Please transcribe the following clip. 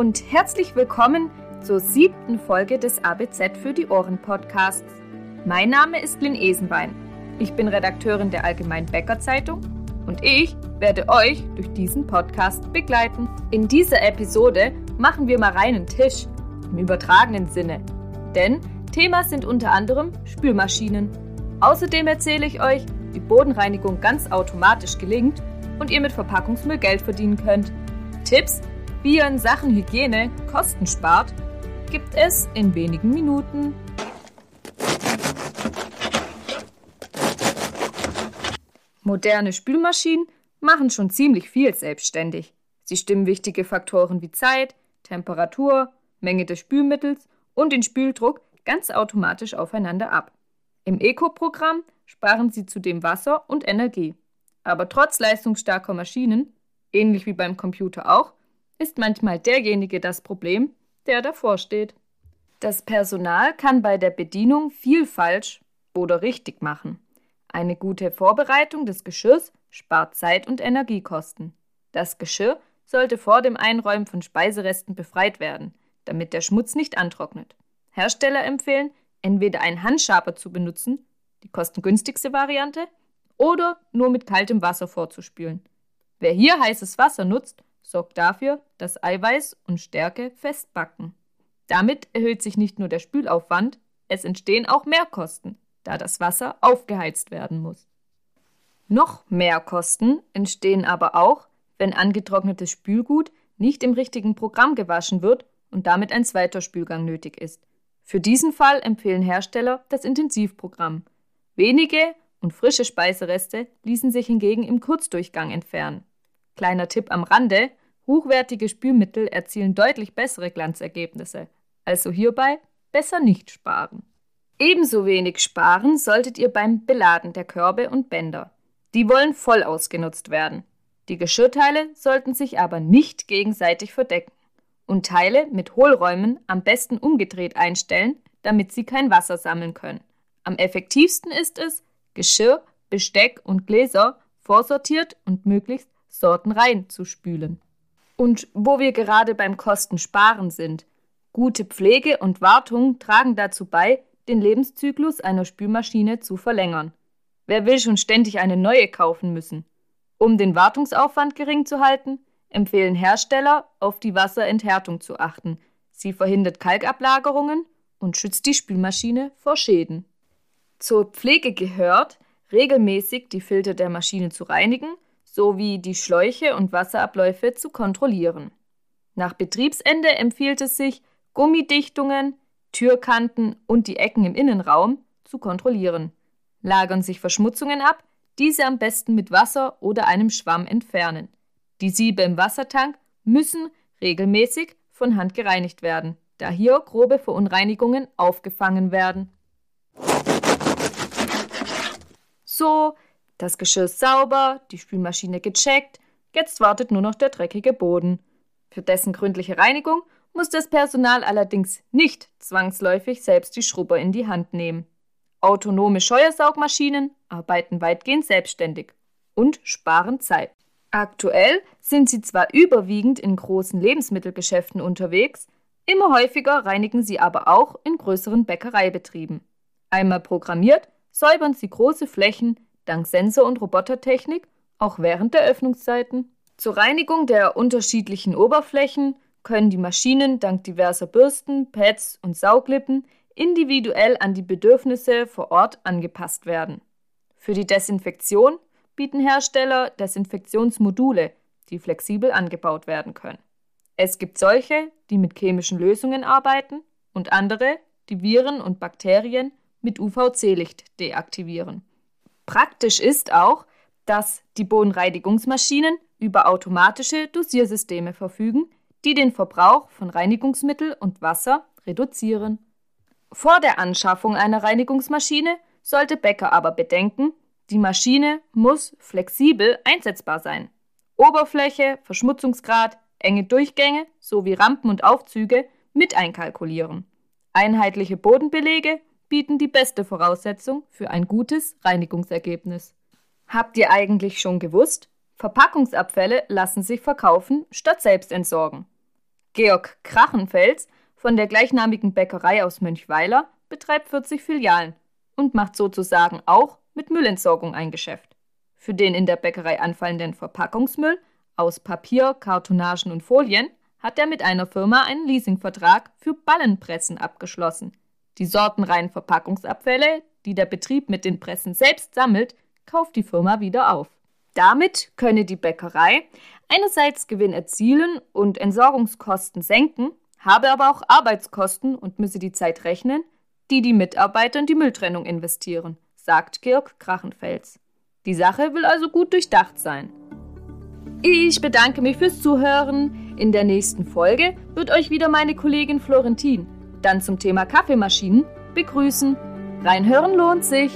und herzlich willkommen zur siebten Folge des ABZ für die Ohren Podcasts. Mein Name ist Lynn Esenbein. Ich bin Redakteurin der Allgemeinen Bäcker Zeitung und ich werde euch durch diesen Podcast begleiten. In dieser Episode machen wir mal reinen Tisch im übertragenen Sinne. Denn Thema sind unter anderem Spülmaschinen. Außerdem erzähle ich euch, wie Bodenreinigung ganz automatisch gelingt und ihr mit Verpackungsmüll Geld verdienen könnt. Tipps, wie ihr in Sachen Hygiene Kosten spart, gibt es in wenigen Minuten. Moderne Spülmaschinen machen schon ziemlich viel selbstständig. Sie stimmen wichtige Faktoren wie Zeit, Temperatur, Menge des Spülmittels und den Spüldruck ganz automatisch aufeinander ab. Im Eco-Programm sparen sie zudem Wasser und Energie. Aber trotz leistungsstarker Maschinen, ähnlich wie beim Computer auch, ist manchmal derjenige das Problem, der davor steht. Das Personal kann bei der Bedienung viel falsch oder richtig machen. Eine gute Vorbereitung des Geschirrs spart Zeit und Energiekosten. Das Geschirr sollte vor dem Einräumen von Speiseresten befreit werden, damit der Schmutz nicht antrocknet. Hersteller empfehlen, entweder einen Handschaber zu benutzen, die kostengünstigste Variante, oder nur mit kaltem Wasser vorzuspülen. Wer hier heißes Wasser nutzt, sorgt dafür, dass Eiweiß und Stärke festbacken. Damit erhöht sich nicht nur der Spülaufwand, es entstehen auch Mehrkosten, da das Wasser aufgeheizt werden muss. Noch mehr Kosten entstehen aber auch, wenn angetrocknetes Spülgut nicht im richtigen Programm gewaschen wird und damit ein zweiter Spülgang nötig ist. Für diesen Fall empfehlen Hersteller das Intensivprogramm. Wenige und frische Speisereste ließen sich hingegen im Kurzdurchgang entfernen. Kleiner Tipp am Rande: Hochwertige Spülmittel erzielen deutlich bessere Glanzergebnisse. Also hierbei besser nicht sparen. Ebenso wenig sparen solltet ihr beim Beladen der Körbe und Bänder. Die wollen voll ausgenutzt werden. Die Geschirrteile sollten sich aber nicht gegenseitig verdecken und Teile mit Hohlräumen am besten umgedreht einstellen, damit sie kein Wasser sammeln können. Am effektivsten ist es, Geschirr, Besteck und Gläser vorsortiert und möglichst sortenrein zu spülen. Und wo wir gerade beim Kostensparen sind, gute Pflege und Wartung tragen dazu bei, den Lebenszyklus einer Spülmaschine zu verlängern. Wer will schon ständig eine neue kaufen müssen? Um den Wartungsaufwand gering zu halten, empfehlen Hersteller, auf die Wasserenthärtung zu achten. Sie verhindert Kalkablagerungen und schützt die Spülmaschine vor Schäden. Zur Pflege gehört, regelmäßig die Filter der Maschine zu reinigen sowie die Schläuche und Wasserabläufe zu kontrollieren. Nach Betriebsende empfiehlt es sich, Gummidichtungen, Türkanten und die Ecken im Innenraum zu kontrollieren. Lagern sich Verschmutzungen ab, diese am besten mit Wasser oder einem Schwamm entfernen. Die Siebe im Wassertank müssen regelmäßig von Hand gereinigt werden, da hier grobe Verunreinigungen aufgefangen werden. So, das Geschirr sauber, die Spülmaschine gecheckt, jetzt wartet nur noch der dreckige Boden. Für dessen gründliche Reinigung muss das Personal allerdings nicht zwangsläufig selbst die Schrubber in die Hand nehmen. Autonome Scheuersaugmaschinen arbeiten weitgehend selbstständig und sparen Zeit. Aktuell sind sie zwar überwiegend in großen Lebensmittelgeschäften unterwegs, immer häufiger reinigen sie aber auch in größeren Bäckereibetrieben. Einmal programmiert, säubern sie große Flächen dank Sensor- und Robotertechnik auch während der Öffnungszeiten. Zur Reinigung der unterschiedlichen Oberflächen können die Maschinen dank diverser Bürsten, Pads und Sauglippen individuell an die Bedürfnisse vor Ort angepasst werden. Für die Desinfektion bieten Hersteller Desinfektionsmodule, die flexibel angebaut werden können. Es gibt solche, die mit chemischen Lösungen arbeiten und andere, die Viren und Bakterien mit UVC-Licht deaktivieren. Praktisch ist auch, dass die Bodenreinigungsmaschinen über automatische Dosiersysteme verfügen, die den Verbrauch von Reinigungsmittel und Wasser reduzieren. Vor der Anschaffung einer Reinigungsmaschine sollte Bäcker aber bedenken, die Maschine muss flexibel einsetzbar sein. Oberfläche, Verschmutzungsgrad, enge Durchgänge sowie Rampen und Aufzüge mit einkalkulieren. Einheitliche Bodenbelege bieten die beste Voraussetzung für ein gutes Reinigungsergebnis. Habt ihr eigentlich schon gewusst? Verpackungsabfälle lassen sich verkaufen statt selbst entsorgen. Georg Krachenfels von der gleichnamigen Bäckerei aus Mönchweiler betreibt 40 Filialen und macht sozusagen auch mit Müllentsorgung ein Geschäft. Für den in der Bäckerei anfallenden Verpackungsmüll aus Papier, Kartonagen und Folien hat er mit einer Firma einen Leasingvertrag für Ballenpressen abgeschlossen. Die sortenreinen Verpackungsabfälle, die der Betrieb mit den Pressen selbst sammelt, kauft die Firma wieder auf. Damit könne die Bäckerei einerseits Gewinn erzielen und Entsorgungskosten senken, habe aber auch Arbeitskosten und müsse die Zeit rechnen, die die Mitarbeiter in die Mülltrennung investieren, sagt Georg Krachenfels. Die Sache will also gut durchdacht sein. Ich bedanke mich fürs Zuhören. In der nächsten Folge wird euch wieder meine Kollegin Florentin dann zum Thema Kaffeemaschinen begrüßen. Reinhören lohnt sich.